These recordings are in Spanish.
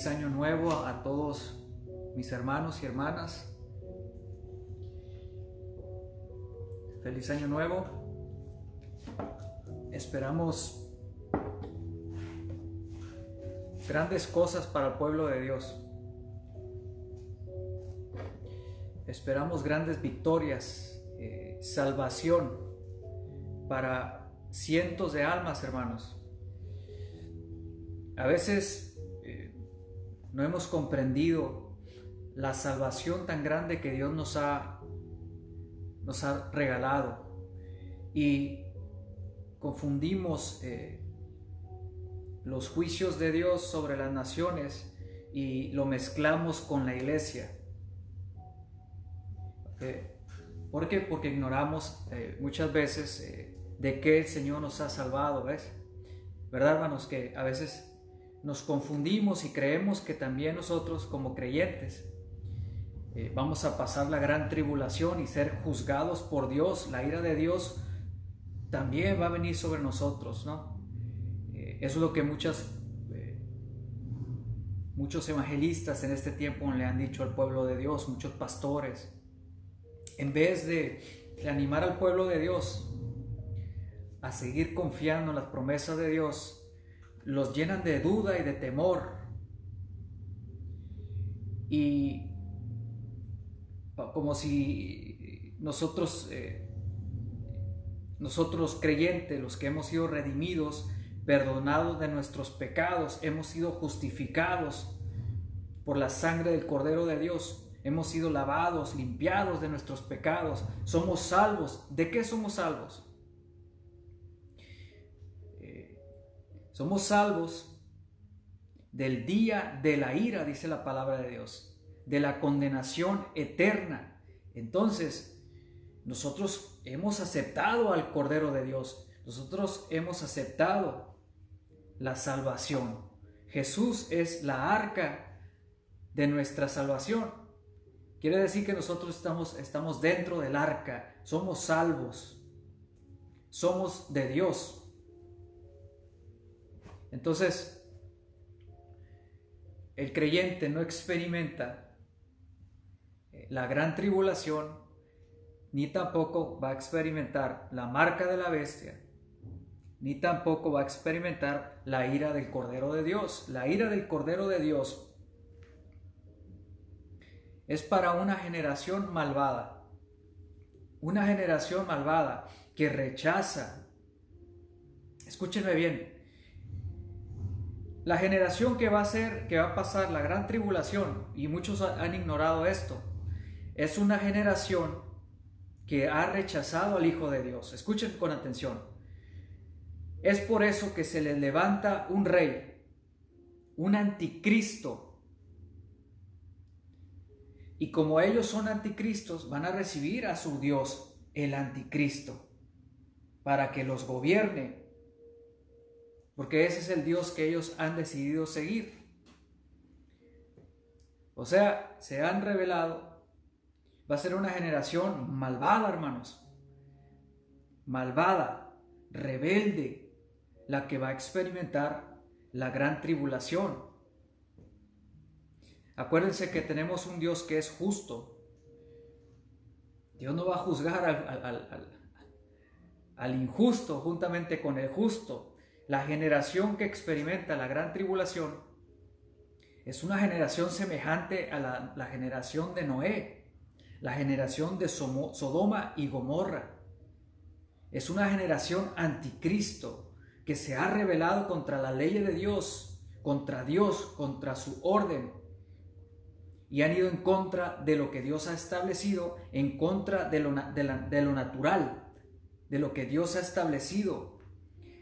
feliz año nuevo a todos mis hermanos y hermanas. Feliz año nuevo. Esperamos grandes cosas para el pueblo de Dios. Esperamos grandes victorias, eh, salvación para cientos de almas, hermanos. A veces no hemos comprendido la salvación tan grande que Dios nos ha, nos ha regalado y confundimos eh, los juicios de Dios sobre las naciones y lo mezclamos con la iglesia. Eh, ¿Por qué? Porque ignoramos muchas veces de qué el Señor nos ha salvado, ¿ves? ¿Verdad, hermanos? Que a veces nos confundimos y creemos que también nosotros como creyentes eh, vamos a pasar la gran tribulación y ser juzgados por Dios. La ira de Dios también va a venir sobre nosotros, ¿no? Eh, eso es lo que muchas, eh, muchos evangelistas en este tiempo le han dicho al pueblo de Dios, muchos pastores. En vez de, de animar al pueblo de Dios a seguir confiando en las promesas de Dios, los llenan de duda y de temor. Y como si nosotros eh, nosotros creyentes, los que hemos sido redimidos, perdonados de nuestros pecados, hemos sido justificados por la sangre del Cordero de Dios, hemos sido lavados, limpiados de nuestros pecados, somos salvos. ¿De qué somos salvos? Somos salvos del día de la ira, dice la palabra de Dios, de la condenación eterna. Entonces, nosotros hemos aceptado al Cordero de Dios, nosotros hemos aceptado la salvación. Jesús es la arca de nuestra salvación. Quiere decir que nosotros estamos, estamos dentro del arca, somos salvos, somos de Dios. Entonces, el creyente no experimenta eh, la gran tribulación, ni tampoco va a experimentar la marca de la bestia, ni tampoco va a experimentar la ira del Cordero de Dios. La ira del Cordero de Dios es para una generación malvada, una generación malvada que rechaza, escúchenme bien, la generación que va a ser, que va a pasar la gran tribulación, y muchos han ignorado esto, es una generación que ha rechazado al Hijo de Dios. Escuchen con atención. Es por eso que se les levanta un rey, un anticristo. Y como ellos son anticristos, van a recibir a su Dios, el anticristo, para que los gobierne. Porque ese es el Dios que ellos han decidido seguir. O sea, se han revelado. Va a ser una generación malvada, hermanos. Malvada, rebelde, la que va a experimentar la gran tribulación. Acuérdense que tenemos un Dios que es justo. Dios no va a juzgar al, injusto juntamente con el justo. La generación que experimenta la gran tribulación es una generación semejante a la, generación de Noé, la generación de Sodoma y Gomorra. Es una generación anticristo, que se ha rebelado contra la ley de Dios, contra Dios, contra su orden, y han ido en contra de lo que Dios ha establecido, en contra de lo natural, de lo que Dios ha establecido.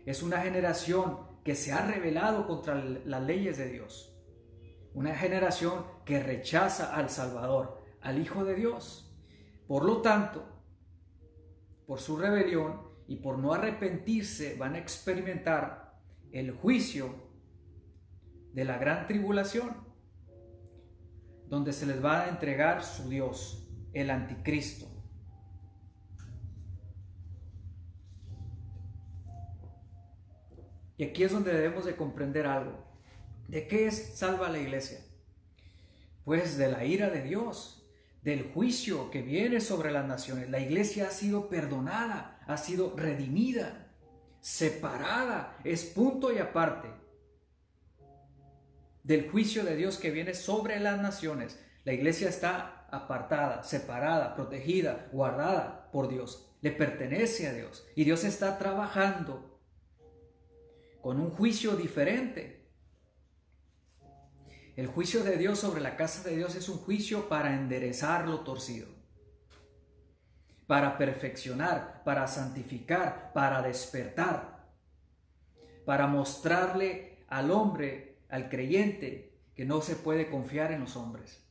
Es una generación que se ha rebelado contra las leyes de Dios. Una generación que rechaza al Salvador, al Hijo de Dios. Por lo tanto, por su rebelión, y por no arrepentirse van a experimentar el juicio de la gran tribulación, donde se les va a entregar su Dios, el anticristo. Y aquí es donde debemos de comprender algo. ¿De qué es salva la iglesia? Pues de la ira de Dios, del juicio que viene sobre las naciones. La iglesia ha sido perdonada, ha sido redimida, separada, es punto y aparte del juicio de Dios que viene sobre las naciones. La iglesia está apartada, separada, protegida, guardada por Dios. Le pertenece a Dios. Y Dios está trabajando con un juicio diferente. El juicio de Dios sobre la casa de Dios es un juicio para enderezar lo torcido para perfeccionar, para santificar, para despertar, para mostrarle al hombre, al creyente, que no se puede confiar en los hombres,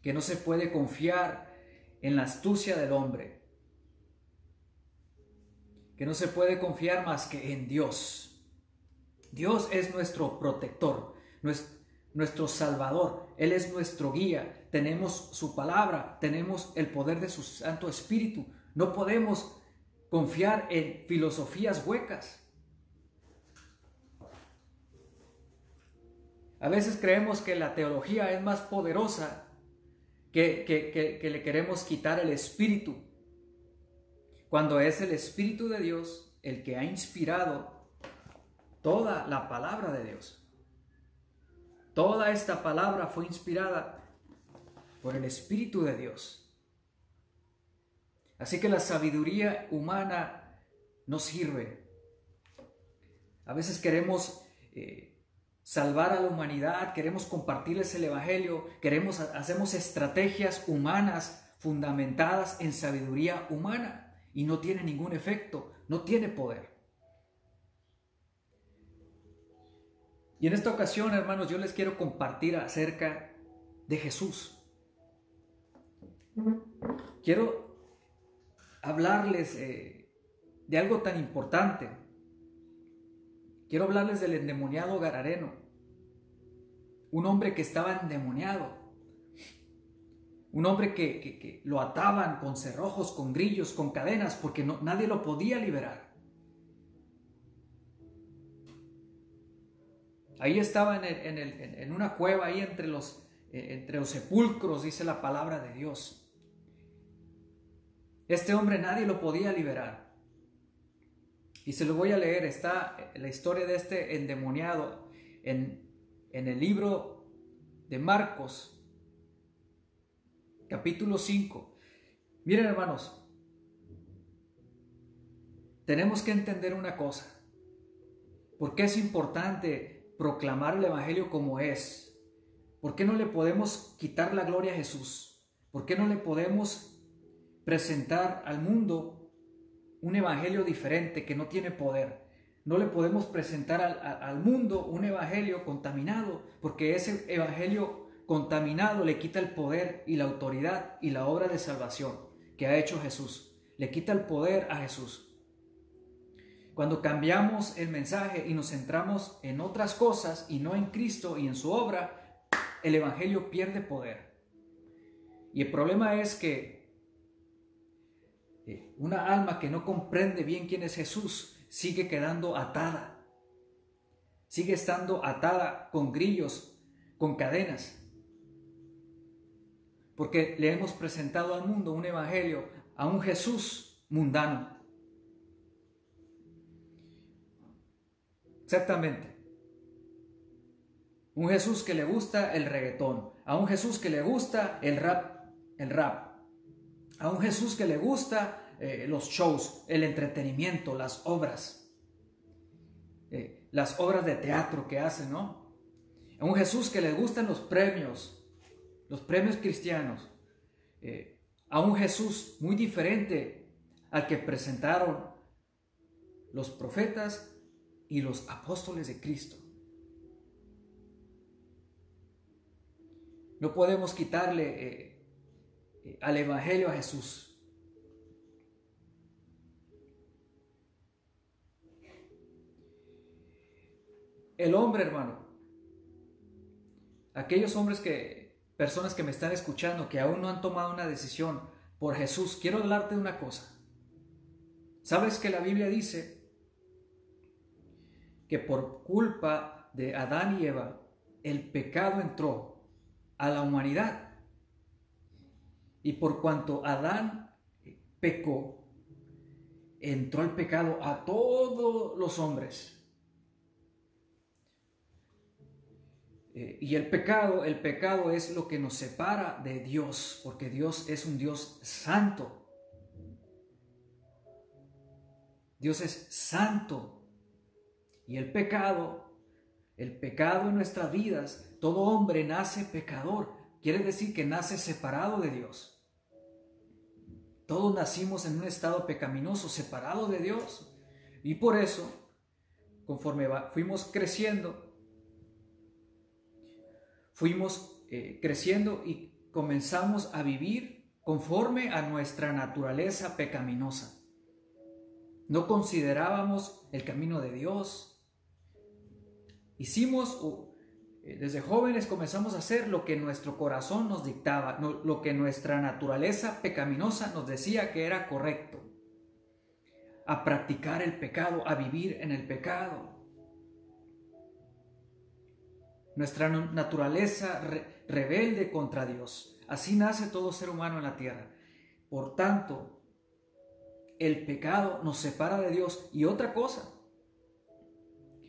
que no se puede confiar en la astucia del hombre, que no se puede confiar más que en Dios. Dios es nuestro protector, nuestro Salvador, Él es nuestro guía, tenemos su palabra, tenemos el poder de su Santo Espíritu. No podemos confiar en filosofías huecas. A veces creemos que la teología es más poderosa que, que, le queremos quitar el espíritu, cuando es el Espíritu de Dios el que ha inspirado toda la palabra de Dios. Toda esta palabra fue inspirada por el Espíritu de Dios. Así que la sabiduría humana no sirve. A veces queremos eh, salvar a la humanidad, queremos compartirles el Evangelio, queremos, hacemos estrategias humanas fundamentadas en sabiduría humana y no tiene ningún efecto, no tiene poder. Y en esta ocasión, hermanos, yo les quiero compartir acerca de Jesús. Quiero hablarles eh, de algo tan importante. Quiero hablarles del endemoniado Garareno, un hombre que estaba endemoniado, un hombre que, lo ataban con cerrojos, con grillos, con cadenas, porque nadie lo podía liberar. Ahí estaba en, en una cueva, ahí entre los, eh, entre los sepulcros, dice la palabra de Dios. Este hombre nadie lo podía liberar. Y se lo voy a leer, está la historia de este endemoniado en, en el libro de Marcos, capítulo 5. Miren hermanos, tenemos que entender una cosa. ¿Por qué es importante proclamar el Evangelio como es? ¿Por qué no le podemos quitar la gloria a Jesús? ¿Por qué no le podemos presentar al mundo un evangelio diferente que no tiene poder. No le podemos presentar al, mundo un evangelio contaminado, porque ese evangelio contaminado le quita el poder y la autoridad y la obra de salvación que ha hecho Jesús. Le quita el poder a Jesús. Cuando cambiamos el mensaje y nos centramos en otras cosas y no en Cristo y en su obra, el Evangelio pierde poder. Y el problema es que eh, una alma que no comprende bien quién es Jesús sigue quedando atada, sigue estando atada con grillos, con cadenas, porque le hemos presentado al mundo un evangelio, a un Jesús mundano. Exactamente. Un Jesús que le gusta el reggaetón, a un Jesús que le gusta el rap, el rap, a un Jesús que le gusta eh, los shows, el entretenimiento, las obras, eh, las obras de teatro que hace, ¿no? A un Jesús que le gustan los premios, los premios cristianos. Eh, a un Jesús muy diferente al que presentaron los profetas y los apóstoles de Cristo. No podemos quitarle al Evangelio a Jesús. El hombre, hermano, aquellos hombres que, personas que me están escuchando, que aún no han tomado una decisión por Jesús, quiero hablarte de una cosa. ¿Sabes que la Biblia dice que por culpa de Adán y Eva, el pecado entró a la humanidad? Y por cuanto Adán pecó, entró el pecado a todos los hombres. Eh, y el pecado, el pecado es lo que nos separa de Dios, porque Dios es un Dios santo. Dios es santo. Y el pecado, el pecado en nuestras vidas, todo hombre nace pecador. Quiere decir que nace separado de Dios. Todos nacimos en un estado pecaminoso, separado de Dios. Y por eso, conforme fuimos creciendo, fuimos eh, creciendo y comenzamos a vivir conforme a nuestra naturaleza pecaminosa. No considerábamos el camino de Dios. Hicimos eh, desde jóvenes comenzamos a hacer lo que nuestro corazón nos dictaba, lo que nuestra naturaleza pecaminosa nos decía que era correcto. A practicar el pecado, a vivir en el pecado. Nuestra naturaleza rebelde contra Dios. Así nace todo ser humano en la tierra. Por tanto, el pecado nos separa de Dios. Y otra cosa,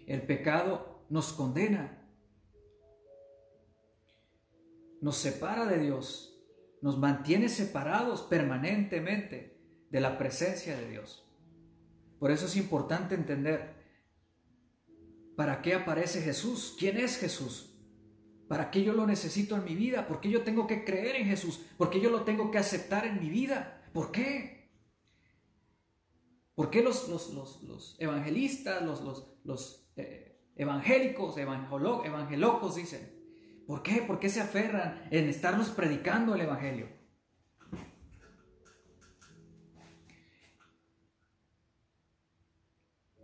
el pecado nos condena nos separa de Dios, nos mantiene separados permanentemente de la presencia de Dios. Por eso es importante entender para qué aparece Jesús, quién es Jesús, para qué yo lo necesito en mi vida, por qué yo tengo que creer en Jesús, por qué yo lo tengo que aceptar en mi vida, por qué. ¿Por qué los, los, evangelistas, los, los eh, evangélicos, evangelocos dicen? ¿Por qué? ¿Por qué se aferran en estarnos predicando el Evangelio?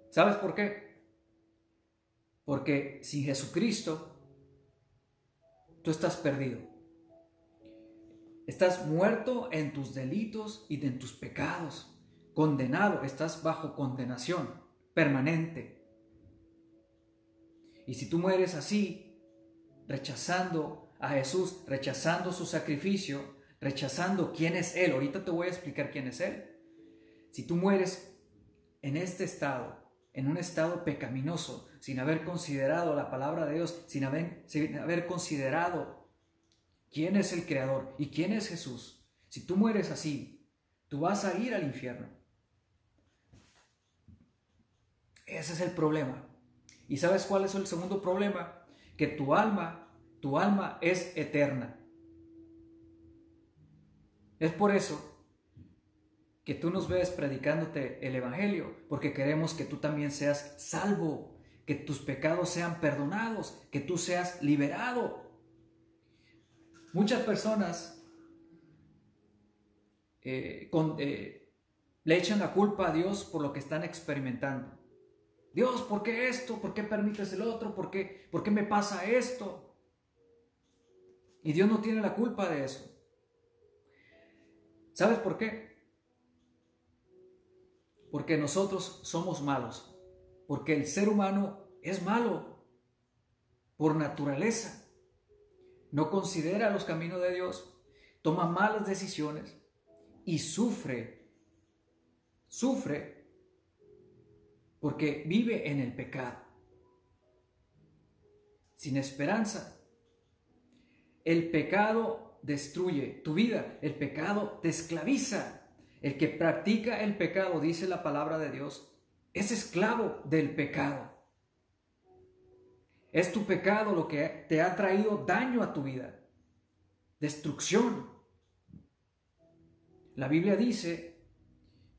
¿Sabes por qué? Porque sin Jesucristo tú estás perdido. Estás muerto en tus delitos y en tus pecados. Condenado, estás bajo condenación permanente. Y si tú mueres así, rechazando a Jesús, rechazando su sacrificio, rechazando quién es Él, ahorita te voy a explicar quién es Él. Si tú mueres en este estado, en un estado pecaminoso, sin haber considerado la palabra de Dios, sin haber, sin haber considerado quién es el Creador y quién es Jesús. Si tú mueres así, tú vas a ir al infierno. Ese es el problema. ¿Y sabes cuál es el segundo problema? Que tu alma, tu alma es eterna. Es por eso que tú nos ves predicándote el Evangelio, porque queremos que tú también seas salvo, que tus pecados sean perdonados, que tú seas liberado. Muchas personas eh, eh, le echan la culpa a Dios por lo que están experimentando. Dios, ¿por qué esto? ¿Por qué permites el otro? ¿Por qué, ¿Por qué me pasa esto? Y Dios no tiene la culpa de eso. ¿Sabes por qué? porque nosotros somos malos, porque el ser humano es malo por naturaleza. No considera los caminos de Dios, toma malas decisiones y sufre, sufre porque vive en el pecado, sin esperanza. El pecado destruye tu vida, el pecado te esclaviza, el que practica el pecado, dice la palabra de Dios, es esclavo del pecado. Es tu pecado lo que te ha traído daño a tu vida, destrucción. La Biblia dice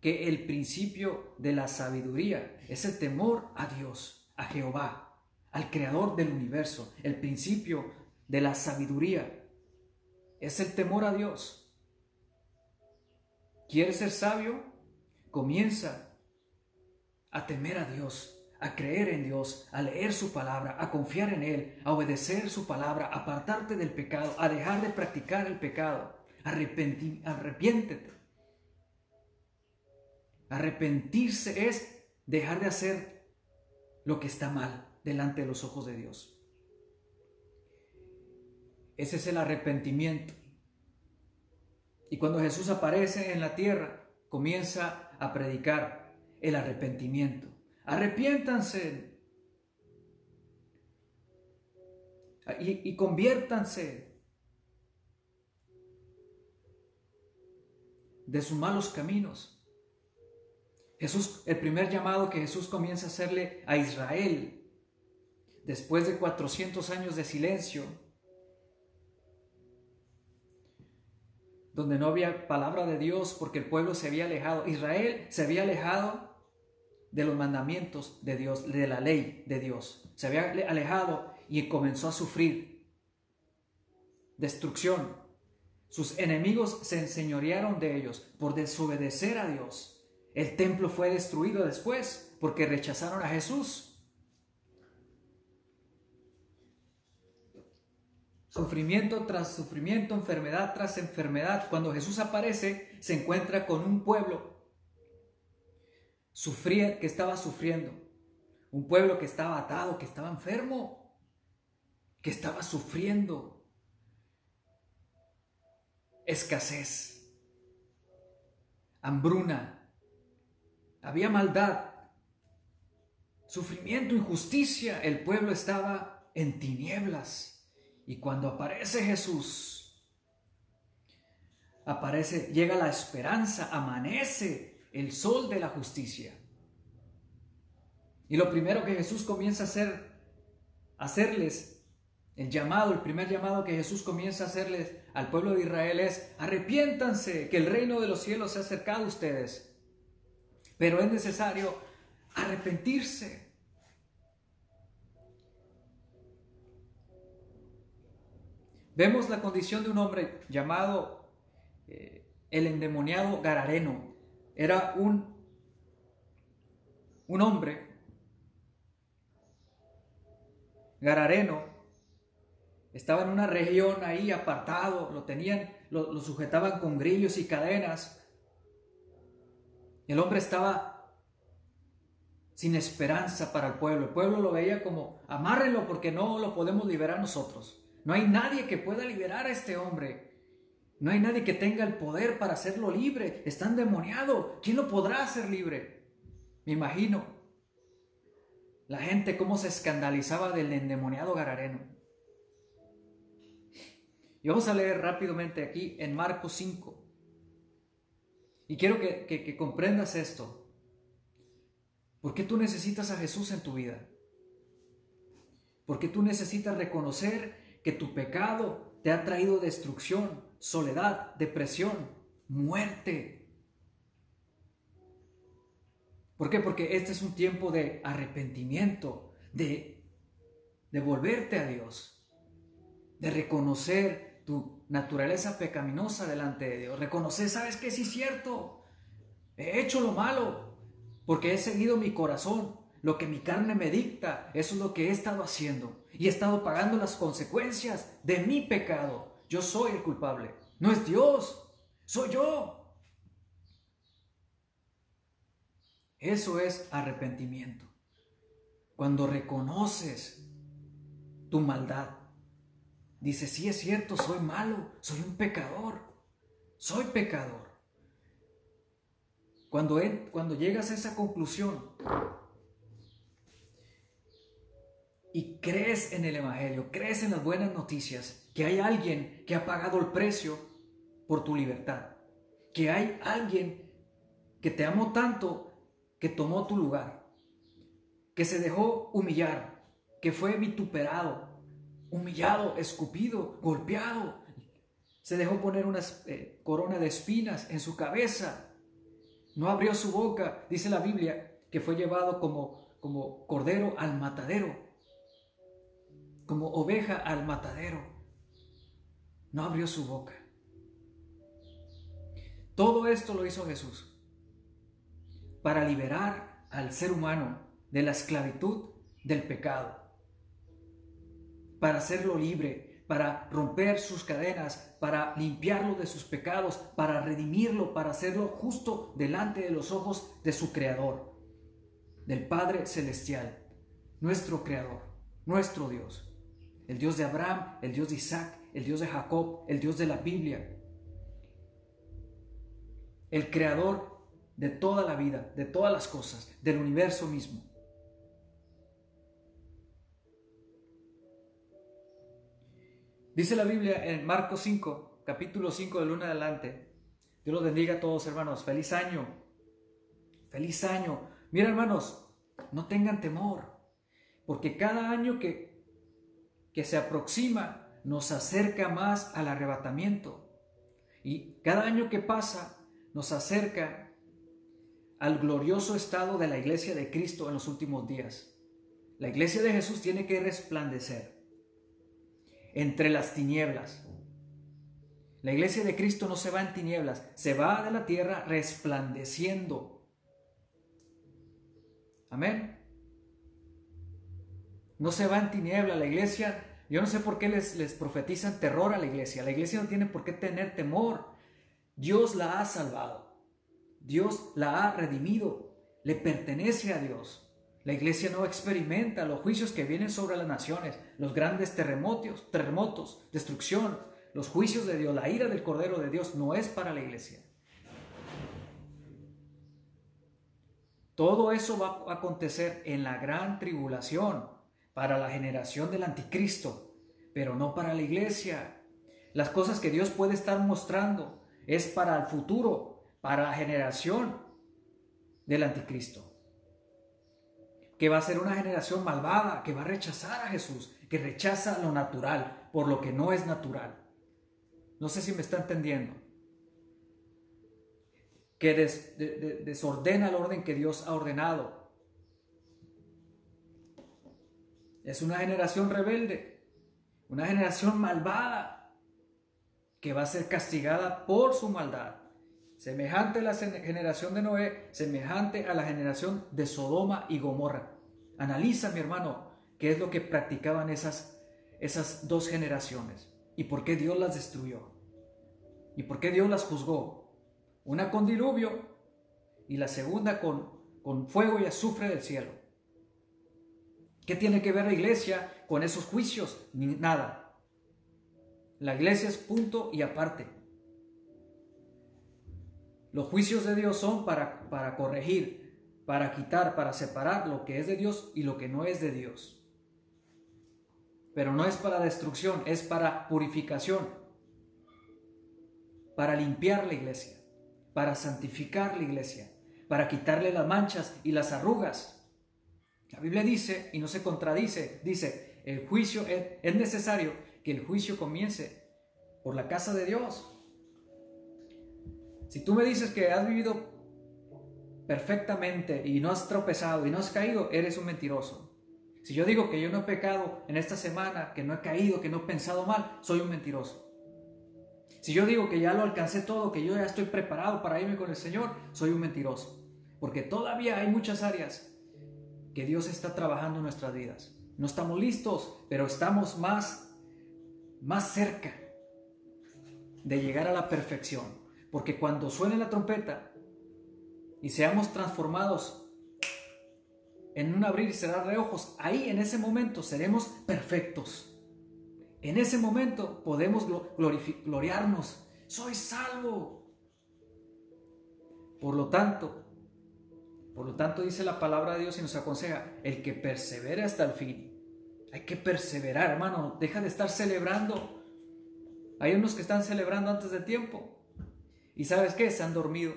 que el principio de la sabiduría es el temor a Dios, a Jehová, al creador del universo. El principio de la sabiduría es el temor a Dios. ¿Quieres ser sabio? Comienza a temer a Dios, a creer en Dios, a leer su palabra, a confiar en Él, a obedecer su palabra, a apartarte del pecado, a dejar de practicar el pecado. arrepiéntete. Arrepentirse es dejar de hacer lo que está mal delante de los ojos de Dios. Ese es el arrepentimiento. Y cuando Jesús aparece en la tierra, comienza a predicar el arrepentimiento. Arrepiéntanse y, y conviértanse de sus malos caminos. El primer llamado que Jesús comienza a hacerle a Israel, después de 400 años de silencio, donde no había palabra de Dios porque el pueblo se había alejado. Israel se había alejado de los mandamientos de Dios, de la ley de Dios. Se había alejado y comenzó a sufrir destrucción. Sus enemigos se enseñorearon de ellos por desobedecer a Dios. El templo fue destruido después porque rechazaron a Jesús. Sufrimiento tras sufrimiento, enfermedad tras enfermedad. Cuando Jesús aparece, se encuentra con un pueblo sufría, que estaba sufriendo. Un pueblo que estaba atado, que estaba enfermo, que estaba sufriendo. Escasez, hambruna, había maldad, sufrimiento, injusticia. El pueblo estaba en tinieblas. Y cuando aparece Jesús, aparece, llega la esperanza, amanece el sol de la justicia. Y lo primero que Jesús comienza a hacer, hacerles, el llamado, el primer llamado que Jesús comienza a hacerles al pueblo de Israel es, arrepiéntanse, que el reino de los cielos se ha acercado a ustedes. Pero es necesario arrepentirse. Vemos la condición de un hombre llamado eh, el endemoniado Garareno. Era un, un hombre, Garareno, estaba en una región ahí apartado, lo tenían, lo, lo sujetaban con grillos y cadenas. El hombre estaba sin esperanza para el pueblo. El pueblo lo veía como, amárrenlo porque no lo podemos liberar nosotros. No hay nadie que pueda liberar a este hombre. No hay nadie que tenga el poder para hacerlo libre. Está endemoniado. ¿Quién lo podrá hacer libre? Me imagino la gente cómo se escandalizaba del endemoniado Garareno. Y vamos a leer rápidamente aquí en Marcos 5. Y quiero que, que comprendas esto. ¿Por qué tú necesitas a Jesús en tu vida? ¿Por qué tú necesitas reconocer que tu pecado te ha traído destrucción, soledad, depresión, muerte. ¿Por qué? Porque este es un tiempo de arrepentimiento, de, de volverte a Dios, de reconocer tu naturaleza pecaminosa delante de Dios, reconocer, sabes que sí es cierto, he hecho lo malo, porque he seguido mi corazón, lo que mi carne me dicta, eso es lo que he estado haciendo y he estado pagando las consecuencias de mi pecado. Yo soy el culpable, no es Dios, soy yo. Eso es arrepentimiento. Cuando reconoces tu maldad, dices, sí es cierto, soy malo, soy un pecador, soy pecador. Cuando, cuando llegas a esa conclusión, y crees en el Evangelio, crees en las buenas noticias, que hay alguien que ha pagado el precio por tu libertad, que hay alguien que te amó tanto que tomó tu lugar, que se dejó humillar, que fue vituperado, humillado, escupido, golpeado, se dejó poner una eh, corona de espinas en su cabeza, no abrió su boca, dice la Biblia, que fue llevado como, como cordero al matadero. Como oveja al matadero. No abrió su boca. Todo esto lo hizo Jesús para liberar al ser humano de la esclavitud del pecado, para hacerlo libre, para romper sus cadenas, para limpiarlo de sus pecados, para redimirlo, para hacerlo justo delante de los ojos de su Creador, del Padre Celestial, nuestro Creador, nuestro Dios el Dios de Abraham, el Dios de Isaac, el Dios de Jacob, el Dios de la Biblia, el creador de toda la vida, de todas las cosas, del universo mismo. Dice la Biblia en Marcos 5, capítulo 5 del 1 adelante. Dios los bendiga a todos, hermanos. Feliz año. Feliz año. Mira, hermanos, no tengan temor, porque cada año que que se aproxima nos acerca más al arrebatamiento. Y cada año que pasa nos acerca al glorioso estado de la iglesia de Cristo en los últimos días. La iglesia de Jesús tiene que resplandecer entre las tinieblas. La iglesia de Cristo no se va en tinieblas, se va de la tierra resplandeciendo. Amén. No se va en tiniebla. La iglesia, yo no sé por qué les, les profetizan terror a la iglesia. La iglesia no tiene por qué tener temor. Dios la ha salvado. Dios la ha redimido. Le pertenece a Dios. La iglesia no experimenta los juicios que vienen sobre las naciones, los grandes terremotos, terremotos, destrucción, los juicios de Dios, la ira del Cordero de Dios no es para la iglesia. Todo eso va a acontecer en la gran tribulación para la generación del anticristo, pero no para la iglesia. Las cosas que Dios puede estar mostrando es para el futuro, para la generación del anticristo. Que va a ser una generación malvada, que va a rechazar a Jesús, que rechaza lo natural por lo que no es natural. No sé si me está entendiendo. Que desordena el orden que Dios ha ordenado. Es una generación rebelde, una generación malvada, que va a ser castigada por su maldad. Semejante a la generación de Noé, semejante a la generación de Sodoma y Gomorra. Analiza, mi hermano, qué es lo que practicaban esas, esas dos generaciones y por qué Dios las destruyó y por qué Dios las juzgó. Una con diluvio y la segunda con, con fuego y azufre del cielo. ¿Qué tiene que ver la iglesia con esos juicios? Nada. La iglesia es punto y aparte. Los juicios de Dios son para, para corregir, para quitar, para separar lo que es de Dios y lo que no es de Dios. Pero no es para destrucción, es para purificación, para limpiar la iglesia, para santificar la iglesia, para quitarle las manchas y las arrugas. La Biblia dice, y no se contradice, dice, el juicio es, es necesario que el juicio comience por la casa de Dios. Si tú me dices que has vivido perfectamente y no has tropezado y no has caído, eres un mentiroso. Si yo digo que yo no he pecado en esta semana, que no he caído, que no he pensado mal, soy un mentiroso. Si yo digo que ya lo alcancé todo, que yo ya estoy preparado para irme con el Señor, soy un mentiroso. Porque todavía hay muchas áreas que Dios está trabajando en nuestras vidas. No estamos listos, pero estamos más, más cerca de llegar a la perfección. Porque cuando suene la trompeta y seamos transformados en un abrir y cerrar de ojos, ahí en ese momento seremos perfectos. En ese momento podemos gloriarnos. Soy salvo. Por lo tanto, por lo tanto dice la palabra de Dios y nos aconseja, el que persevere hasta el fin. Hay que perseverar, hermano. Deja de estar celebrando. Hay unos que están celebrando antes del tiempo. ¿Y sabes qué? Se han dormido.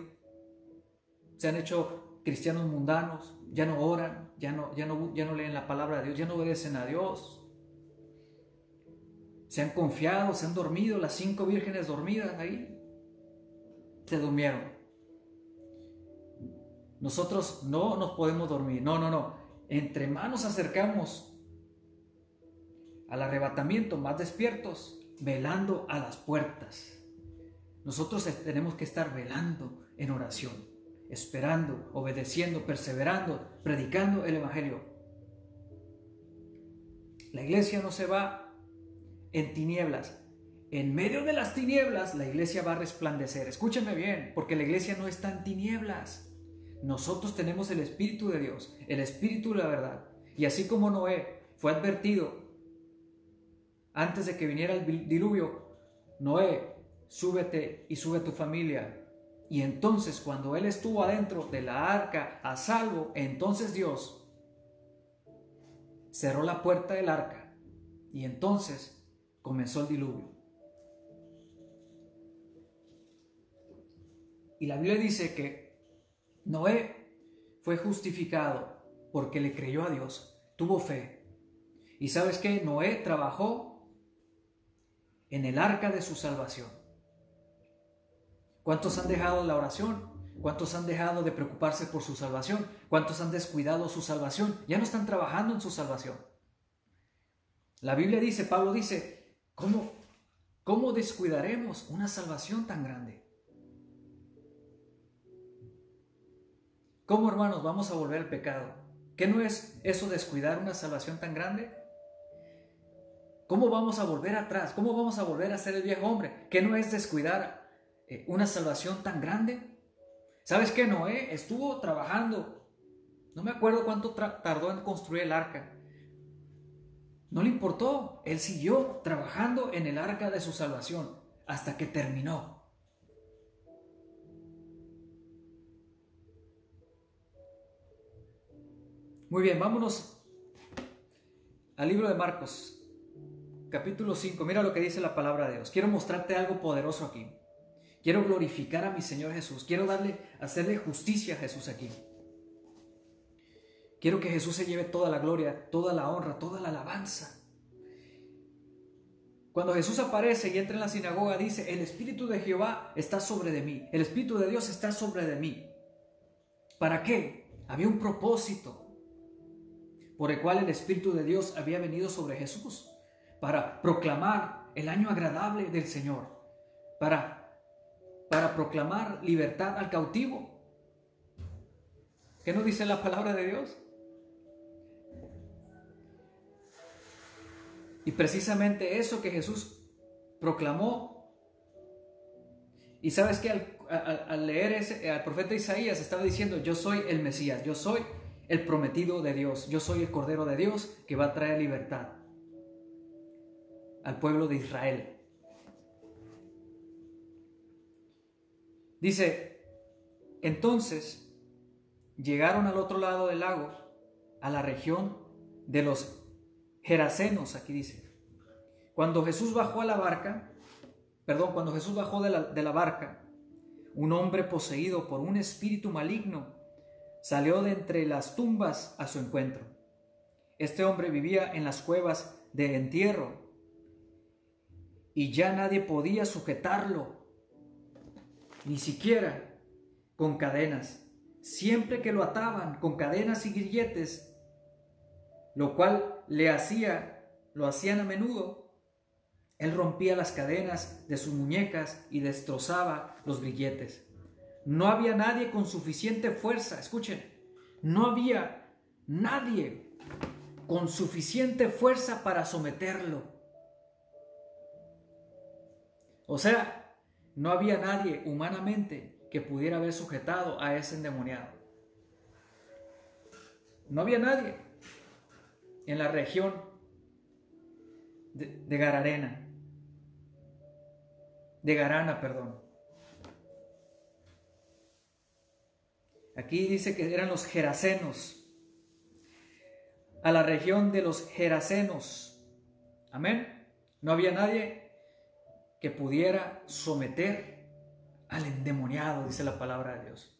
Se han hecho cristianos mundanos, ya no oran, ya no, ya no, ya no leen la palabra de Dios, ya no obedecen a Dios. Se han confiado, se han dormido, las cinco vírgenes dormidas ahí. Se durmieron. Nosotros no nos podemos dormir. No, no, no. Entre más nos acercamos al arrebatamiento, más despiertos, velando a las puertas. Nosotros tenemos que estar velando en oración, esperando, obedeciendo, perseverando, predicando el Evangelio. La iglesia no se va en tinieblas. En medio de las tinieblas la iglesia va a resplandecer. Escúchenme bien, porque la iglesia no está en tinieblas. Nosotros tenemos el Espíritu de Dios, el Espíritu de la verdad. Y así como Noé fue advertido antes de que viniera el diluvio, Noé súbete y sube tu familia. Y entonces cuando él estuvo adentro de la arca a salvo, entonces Dios cerró la puerta del arca y entonces comenzó el diluvio. Y la Biblia dice que Noé fue justificado porque le creyó a Dios, tuvo fe. Y sabes que Noé trabajó en el arca de su salvación. ¿Cuántos han dejado la oración? ¿Cuántos han dejado de preocuparse por su salvación? ¿Cuántos han descuidado su salvación? Ya no están trabajando en su salvación. La Biblia dice, Pablo dice, ¿cómo, cómo descuidaremos una salvación tan grande? ¿Cómo hermanos vamos a volver al pecado? ¿Qué no es eso descuidar una salvación tan grande? ¿Cómo vamos a volver atrás? ¿Cómo vamos a volver a ser el viejo hombre? ¿Qué no es descuidar eh, una salvación tan grande. ¿Sabes qué? Noé estuvo trabajando. No me acuerdo cuánto tardó en construir el arca. No le importó. Él siguió trabajando en el arca de su salvación hasta que terminó. Muy bien, vámonos al libro de Marcos, capítulo 5. Mira lo que dice la palabra de Dios. Quiero mostrarte algo poderoso aquí. Quiero glorificar a mi Señor Jesús. Quiero darle, hacerle justicia a Jesús aquí. Quiero que Jesús se lleve toda la gloria, toda la honra, toda la alabanza. Cuando Jesús aparece y entra en la sinagoga, dice, el Espíritu de Jehová está sobre de mí, el Espíritu de Dios está sobre de mí. ¿Para qué? Había un propósito por el cual el Espíritu de Dios había venido sobre Jesús, para proclamar el año agradable del Señor, para, para proclamar libertad al cautivo. ¿Qué nos dice la palabra de Dios? Y precisamente eso que Jesús proclamó. Y sabes que al, leer ese, al profeta Isaías estaba diciendo, yo soy el Mesías, yo soy el prometido de Dios, yo soy el Cordero de Dios que va a traer libertad al pueblo de Israel. Dice, entonces llegaron al otro lado del lago, a la región de los Gerasenos, aquí dice. Cuando Jesús bajó a la barca, perdón, cuando Jesús bajó de la, de la barca, un hombre poseído por un espíritu maligno salió de entre las tumbas a su encuentro. Este hombre vivía en las cuevas de entierro y ya nadie podía sujetarlo, ni siquiera con cadenas. Siempre que lo ataban con cadenas y grilletes, lo cual le hacía, lo hacían a menudo. Él rompía las cadenas de sus muñecas y destrozaba los grilletes. No había nadie con suficiente fuerza, escuchen, no había nadie con suficiente fuerza para someterlo. O sea, no había nadie humanamente que pudiera haber sujetado a ese endemoniado. No había nadie en la región de, Gararena, de Garana, perdón. Aquí dice que eran los gerasenos, a la región de los gerasenos. Amén. No había nadie que pudiera someter al endemoniado, dice la palabra de Dios.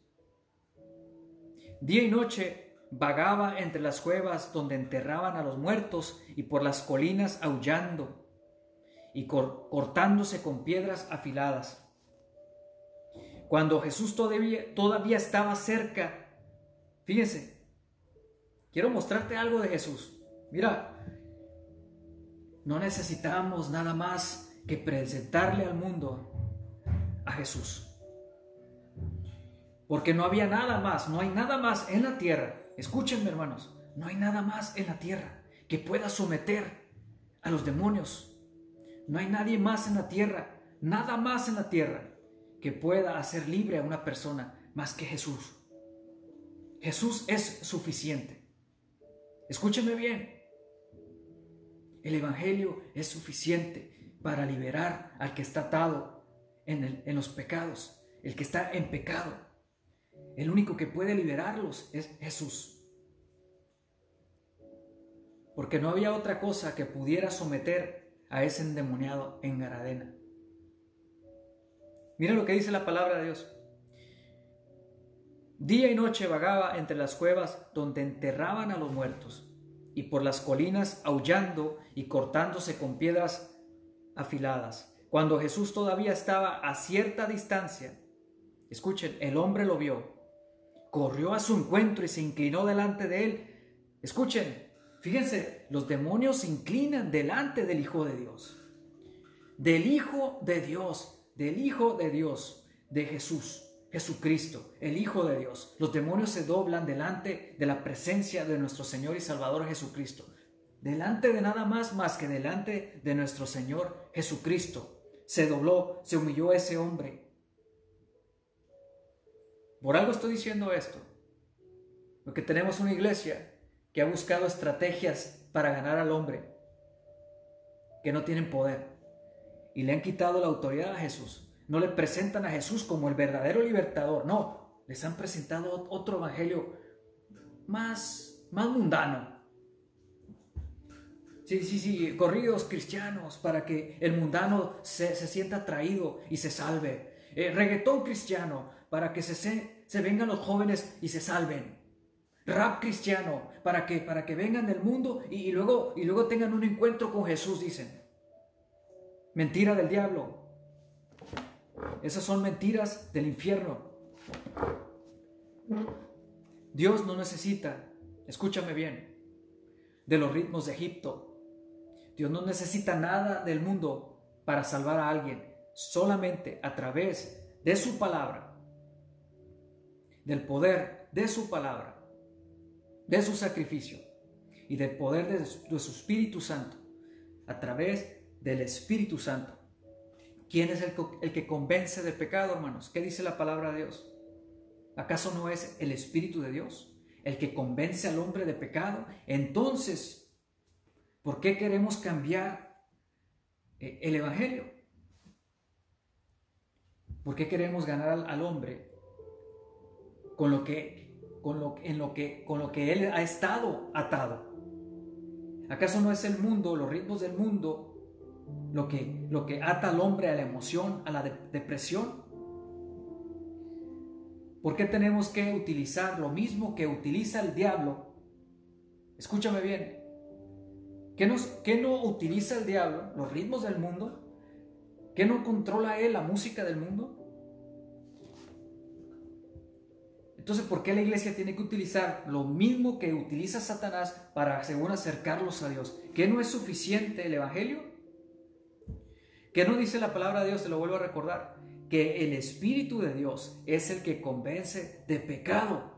Día y noche vagaba entre las cuevas donde enterraban a los muertos y por las colinas aullando y cortándose con piedras afiladas. Cuando Jesús todavía, todavía estaba cerca, fíjense, quiero mostrarte algo de Jesús. Mira, no necesitamos nada más que presentarle al mundo a Jesús. Porque no había nada más, no hay nada más en la tierra Escúchenme hermanos, no hay nada más en la tierra que pueda someter a los demonios. No hay nadie más en la tierra, nada más en la tierra que pueda hacer libre a una persona más que Jesús. Jesús es suficiente. Escúchenme bien. El Evangelio es suficiente para liberar al que está atado en, los pecados, el que está en pecado. El único que puede liberarlos es Jesús. Porque no había otra cosa que pudiera someter a ese endemoniado en Garadena. Mira lo que dice la palabra de Dios. Día y noche vagaba entre las cuevas donde enterraban a los muertos y por las colinas aullando y cortándose con piedras afiladas. Cuando Jesús todavía estaba a cierta distancia, escuchen, el hombre lo vio corrió a su encuentro y se inclinó delante de él. Escuchen, fíjense, los demonios se inclinan delante del Hijo de Dios. Del Hijo de Dios, del Hijo de Dios, de Jesús, Jesucristo, el Hijo de Dios. Los demonios se doblan delante de la presencia de nuestro Señor y Salvador Jesucristo. Delante de nada más más que delante de nuestro Señor Jesucristo. Se dobló, se humilló ese hombre por algo estoy diciendo esto. Porque tenemos una iglesia que ha buscado estrategias para ganar al hombre, que no tienen poder. Y le han quitado la autoridad a Jesús. No le presentan a Jesús como el verdadero libertador. No, les han presentado otro evangelio más, más mundano. Sí, sí, sí, corridos cristianos para que el mundano se, sienta atraído y se salve. Eh, reggaetón cristiano para que se, se vengan los jóvenes y se salven. rap cristiano, para que, para que vengan del mundo y, luego, y luego tengan un encuentro con Jesús, dicen. Mentira del diablo. Esas son mentiras del infierno. Dios no necesita, escúchame bien, de los ritmos de Egipto. Dios no necesita nada del mundo para salvar a alguien, solamente a través de su palabra, del poder de su palabra, de su sacrificio y del poder de su, Espíritu Santo, a través del Espíritu Santo. ¿Quién es el, el que convence de pecado, hermanos? ¿Qué dice la palabra de Dios? ¿Acaso no es el Espíritu de Dios el que convence al hombre de pecado? Entonces, ¿por qué queremos cambiar eh, el Evangelio? ¿Por qué queremos ganar al, hombre con lo que, con lo, en lo que, con lo que él ha estado atado? ¿Acaso no es el mundo, los ritmos del mundo, lo que, lo que ata al hombre a la emoción, a la depresión? ¿Por qué tenemos que utilizar lo mismo que utiliza el diablo? Escúchame bien. ¿Qué, no utiliza el diablo? ¿Los ritmos del mundo? ¿Qué no controla él la música del mundo? Entonces, ¿por qué la iglesia tiene que utilizar lo mismo que utiliza Satanás para, según, acercarlos a Dios? ¿Qué no es suficiente el Evangelio? ¿Qué no dice la palabra de Dios? Te lo vuelvo a recordar que el Espíritu de Dios es el que convence de pecado.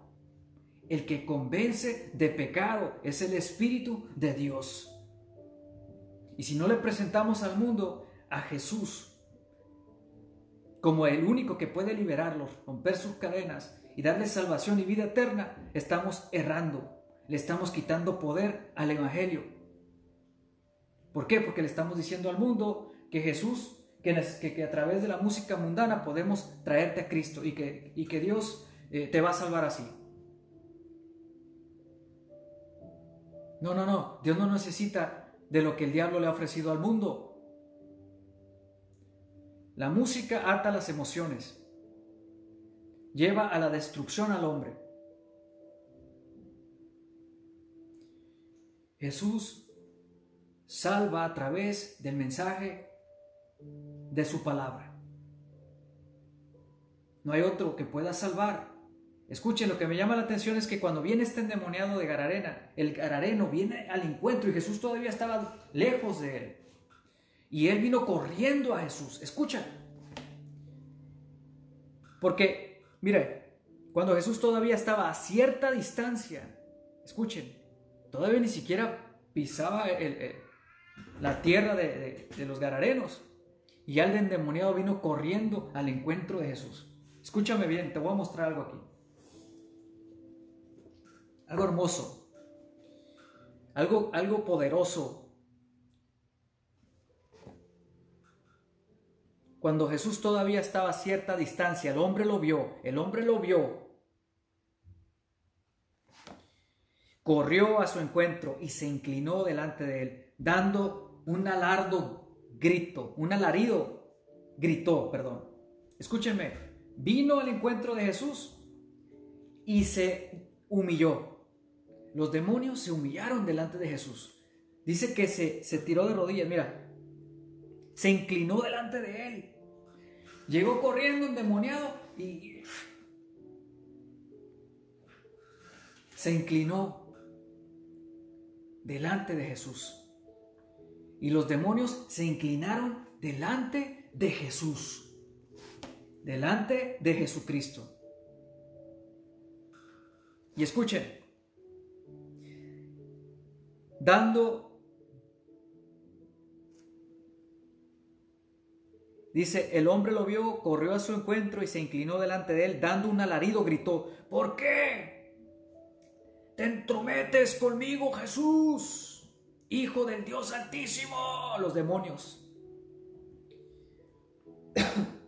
El que convence de pecado es el Espíritu de Dios. Y si no le presentamos al mundo a Jesús como el único que puede liberarlos, romper sus cadenas y darles salvación y vida eterna, estamos errando. Le estamos quitando poder al Evangelio. ¿Por qué? Porque le estamos diciendo al mundo que Jesús que, a través de la música mundana podemos traerte a Cristo y que, y que Dios eh, te va a salvar así. No, no, no. Dios no necesita de lo que el diablo le ha ofrecido al mundo. La música ata las emociones. Lleva a la destrucción al hombre. Jesús salva a través del mensaje de su palabra. No hay otro que pueda salvar. Escuchen, lo que me llama la atención es que cuando viene este endemoniado de Gararena, el Garareno viene al encuentro y Jesús todavía estaba lejos de él. Y él vino corriendo a Jesús. Escucha. Porque, mire, cuando Jesús todavía estaba a cierta distancia, escuchen, todavía ni siquiera pisaba la tierra de, de los Gararenos. Y al endemoniado vino corriendo al encuentro de Jesús. Escúchame bien, te voy a mostrar algo aquí. Algo hermoso. Algo, algo poderoso. Cuando Jesús todavía estaba a cierta distancia, el hombre lo vio, el hombre lo vio. Corrió a su encuentro y se inclinó delante de él, dando un alardo grito, un alarido, gritó, perdón. Escúchenme, vino al encuentro de Jesús y se humilló. Los demonios se humillaron delante de Jesús. Dice que se, se tiró de rodillas, mira, se inclinó delante de él. Llegó corriendo endemoniado y se inclinó delante de Jesús y los demonios se inclinaron delante de Jesús, delante de Jesucristo. Y escuchen, dando, dice, el hombre lo vio, corrió a su encuentro y se inclinó delante de él, dando un alarido, gritó, ¿por qué? Te entrometes conmigo, Jesús. Hijo del Dios Altísimo, los demonios.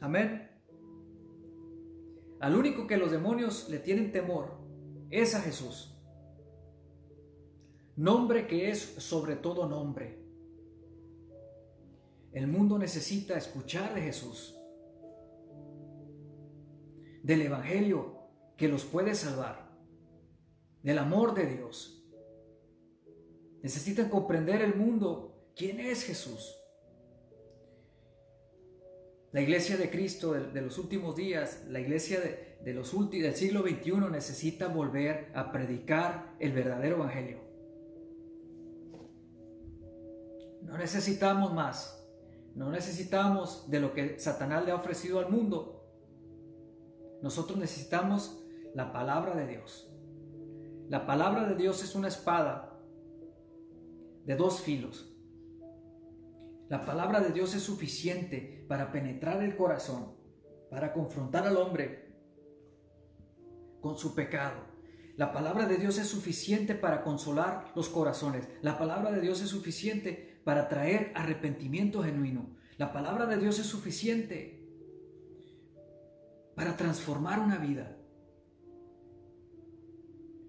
Amén. Al único que los demonios le tienen temor es a Jesús. Nombre que es sobre todo nombre. El mundo necesita escuchar de Jesús. del Evangelio que los puede salvar, del amor de Dios. Necesitan comprender el mundo quién es Jesús. La iglesia de Cristo de, los últimos días, la iglesia de, los últimos, del siglo XXI necesita volver a predicar el verdadero Evangelio. No necesitamos más. No necesitamos de lo que Satanás le ha ofrecido al mundo. Nosotros necesitamos la palabra de Dios. La palabra de Dios es una espada de dos filos la palabra de Dios es suficiente para penetrar el corazón, para confrontar al hombre con su pecado. La palabra de Dios es suficiente para consolar los corazones. La palabra de Dios es suficiente para traer arrepentimiento genuino. La palabra de Dios es suficiente para transformar una vida.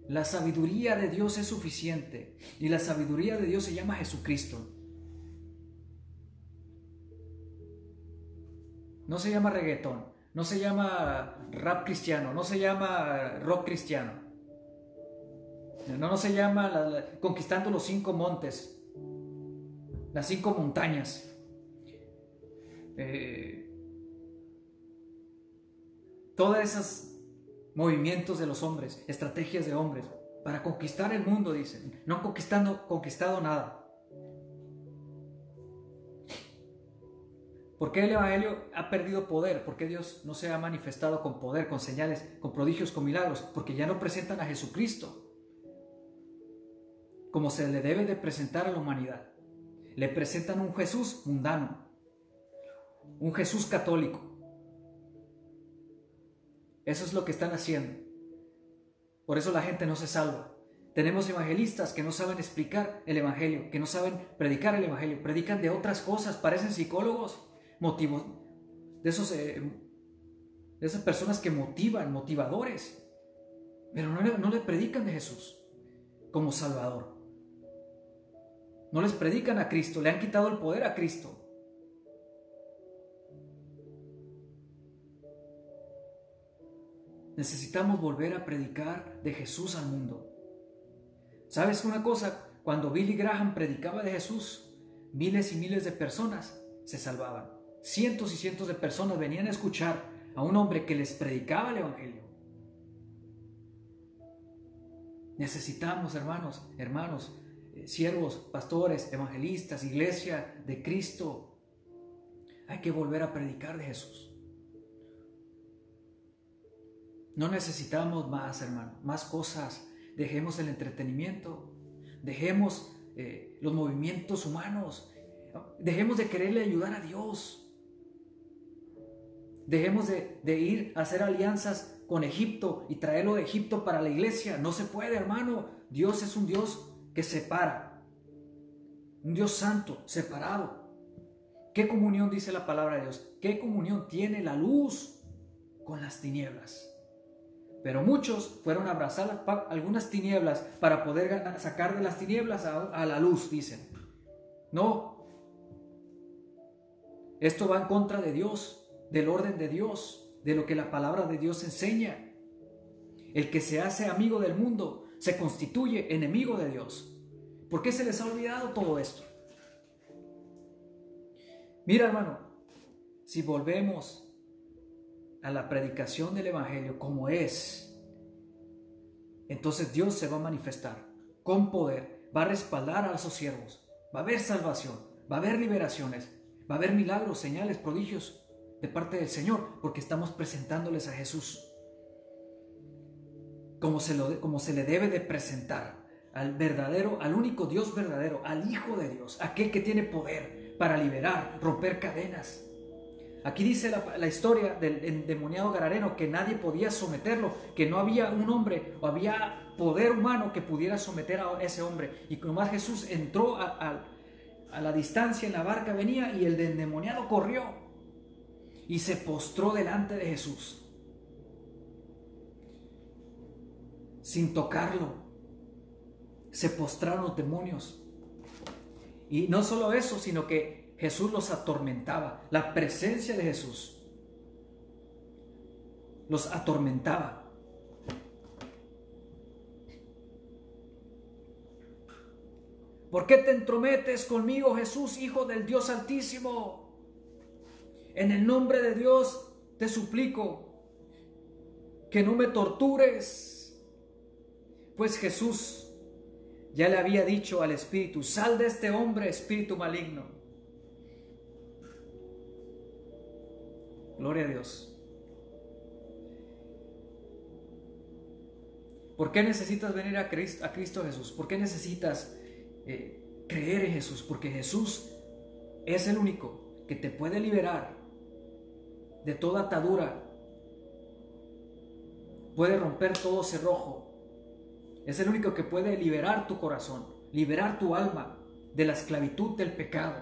La sabiduría de Dios es suficiente y la sabiduría de Dios se llama Jesucristo. No se llama reggaetón, no se llama rap cristiano, no se llama rock cristiano. No, no se llama conquistando los cinco montes, las cinco montañas. Eh, todos esos movimientos de los hombres, estrategias de hombres, para conquistar el mundo, dicen. No han conquistado, conquistado nada. ¿Por qué el Evangelio ha perdido poder? ¿Por qué Dios no se ha manifestado con poder, con señales, con prodigios, con milagros? Porque ya no presentan a Jesucristo como se le debe de presentar a la humanidad. Le presentan un Jesús mundano, un Jesús católico. Eso es lo que están haciendo. Por eso la gente no se salva. Tenemos evangelistas que no saben explicar el Evangelio, que no saben predicar el Evangelio, predican de otras cosas, parecen psicólogos motivos, de, esos, eh, de esas personas que motivan, motivadores, pero no, no les predican de Jesús como Salvador. No les predican a Cristo, le han quitado el poder a Cristo. Necesitamos volver a predicar de Jesús al mundo. ¿Sabes una cosa? Cuando Billy Graham predicaba de Jesús, miles y miles de personas se salvaban. Cientos y cientos de personas venían a escuchar a un hombre que les predicaba el Evangelio. Necesitamos, hermanos, hermanos, eh, siervos, pastores, evangelistas, iglesia de Cristo. Hay que volver a predicar de Jesús. No necesitamos más, hermano, más cosas. Dejemos el entretenimiento, dejemos eh, los movimientos humanos, dejemos de quererle ayudar a Dios. Dejemos de, ir a hacer alianzas con Egipto y traerlo de Egipto para la iglesia. No se puede, hermano. Dios es un Dios que separa. Un Dios santo, separado. ¿Qué comunión dice la palabra de Dios? ¿Qué comunión tiene la luz con las tinieblas? Pero muchos fueron a abrazar algunas tinieblas para poder sacar de las tinieblas a la luz, dicen. No. Esto va en contra de Dios del orden de Dios, de lo que la palabra de Dios enseña. El que se hace amigo del mundo se constituye enemigo de Dios. ¿Por qué se les ha olvidado todo esto? Mira hermano, si volvemos a la predicación del Evangelio como es, entonces Dios se va a manifestar con poder, va a respaldar a sus siervos, va a haber salvación, va a haber liberaciones, va a haber milagros, señales, prodigios, de parte del Señor, porque estamos presentándoles a Jesús como se, lo, como se le debe de presentar al verdadero, al único Dios verdadero, al Hijo de Dios, aquel que tiene poder para liberar, romper cadenas. Aquí dice la, la, historia del endemoniado Garareno que nadie podía someterlo, que no había un hombre o había poder humano que pudiera someter a ese hombre. Y nomás Jesús entró a, a la distancia en la barca, venía y el endemoniado corrió y se postró delante de Jesús sin tocarlo. Se postraron los demonios. Y no solo eso, sino que Jesús los atormentaba. La presencia de Jesús los atormentaba. ¿Por qué te entrometes conmigo, Jesús, Hijo del Dios Altísimo? En el nombre de Dios te suplico que no me tortures, pues Jesús ya le había dicho al espíritu, sal de este hombre, espíritu maligno. Gloria a Dios. ¿Por qué necesitas venir a Cristo, a Cristo Jesús? ¿Por qué necesitas eh, creer en Jesús? Porque Jesús es el único que te puede liberar de toda atadura. Puede romper todo cerrojo. Es el único que puede liberar tu corazón, liberar tu alma de la esclavitud del pecado.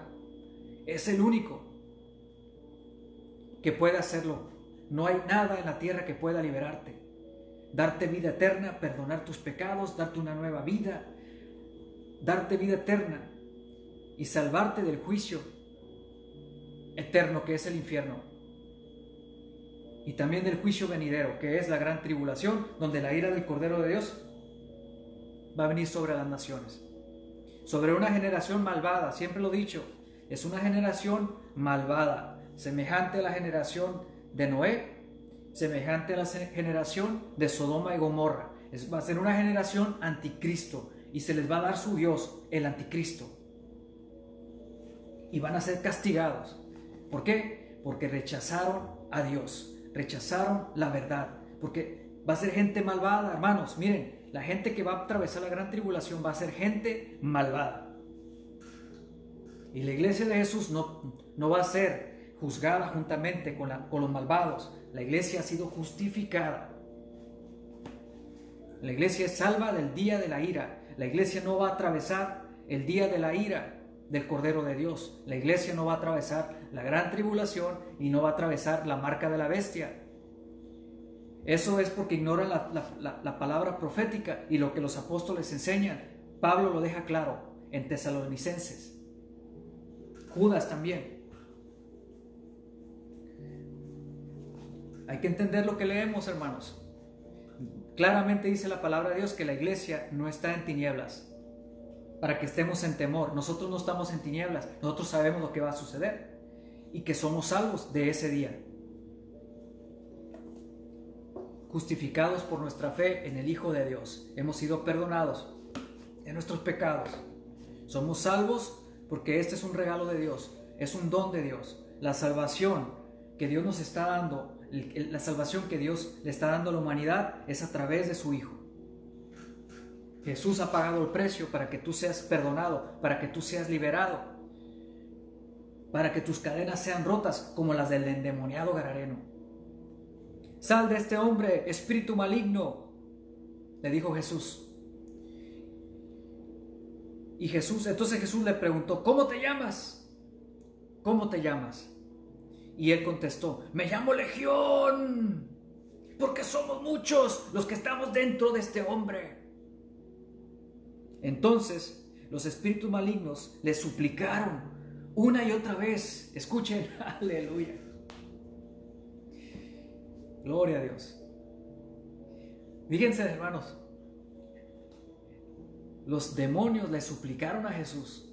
Es el único que puede hacerlo. No hay nada en la tierra que pueda liberarte. Darte vida eterna, perdonar tus pecados, darte una nueva vida, darte vida eterna y salvarte del juicio eterno que es el infierno. Y también del juicio venidero, que es la gran tribulación, donde la ira del Cordero de Dios va a venir sobre las naciones. Sobre una generación malvada, siempre lo he dicho, es una generación malvada, semejante a la generación de Noé, semejante a la generación de Sodoma y Gomorra. Es, va a ser una generación anticristo, y se les va a dar su Dios, el anticristo. Y van a ser castigados. ¿Por qué? Porque rechazaron a Dios, rechazaron la verdad. Porque va a ser gente malvada, hermanos. Miren, la gente que va a atravesar la gran tribulación va a ser gente malvada. Y la iglesia de Jesús no, no va a ser juzgada juntamente con, con los malvados. La iglesia ha sido justificada. La iglesia es salva del día de la ira. La iglesia no va a atravesar el día de la ira del Cordero de Dios. La iglesia no va a atravesar la gran tribulación y no va a atravesar la marca de la bestia. Eso es porque ignoran la, palabra profética y lo que los apóstoles enseñan. Pablo lo deja claro en Tesalonicenses. Judas también. Hay que entender lo que leemos, hermanos. Claramente dice la palabra de Dios que la iglesia no está en tinieblas para que estemos en temor. Nosotros no estamos en tinieblas, nosotros sabemos lo que va a suceder y que somos salvos de ese día. Justificados por nuestra fe en el Hijo de Dios. Hemos sido perdonados de nuestros pecados. Somos salvos porque este es un regalo de Dios, es un don de Dios. La salvación que Dios nos está dando la salvación que Dios le está dando a la humanidad es a través de su Hijo. Jesús ha pagado el precio para que tú seas perdonado, para que tú seas liberado, para que tus cadenas sean rotas como las del endemoniado Garareno. Sal de este hombre, espíritu maligno, le dijo Jesús. Y Jesús, entonces Jesús le preguntó, ¿cómo te llamas? ¿Cómo te llamas? Y él contestó, me llamo Legión, porque somos muchos los que estamos dentro de este hombre. Entonces los espíritus malignos le suplicaron una y otra vez, escuchen, aleluya. Gloria a Dios. Fíjense hermanos, los demonios le suplicaron a Jesús,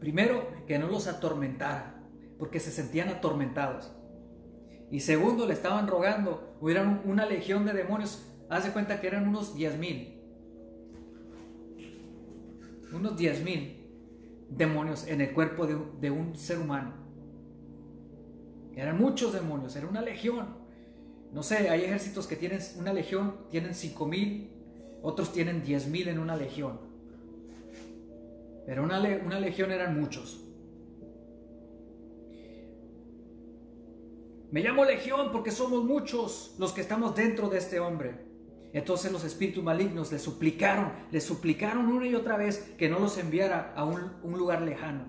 primero, que no los atormentara porque se sentían atormentados. Y segundo, le estaban rogando, hubieran una legión de demonios, hace cuenta que eran unos 10 mil, unos 10 mil demonios en el cuerpo de, un ser humano. Eran muchos demonios, era una legión. No sé, hay ejércitos que tienen una legión, tienen 5 mil, otros tienen 10 mil en una legión. Pero una, una legión eran muchos. Me llamo Legión porque somos muchos los que estamos dentro de este hombre. Entonces los espíritus malignos le suplicaron, le suplicaron una y otra vez que no los enviara a un, lugar lejano.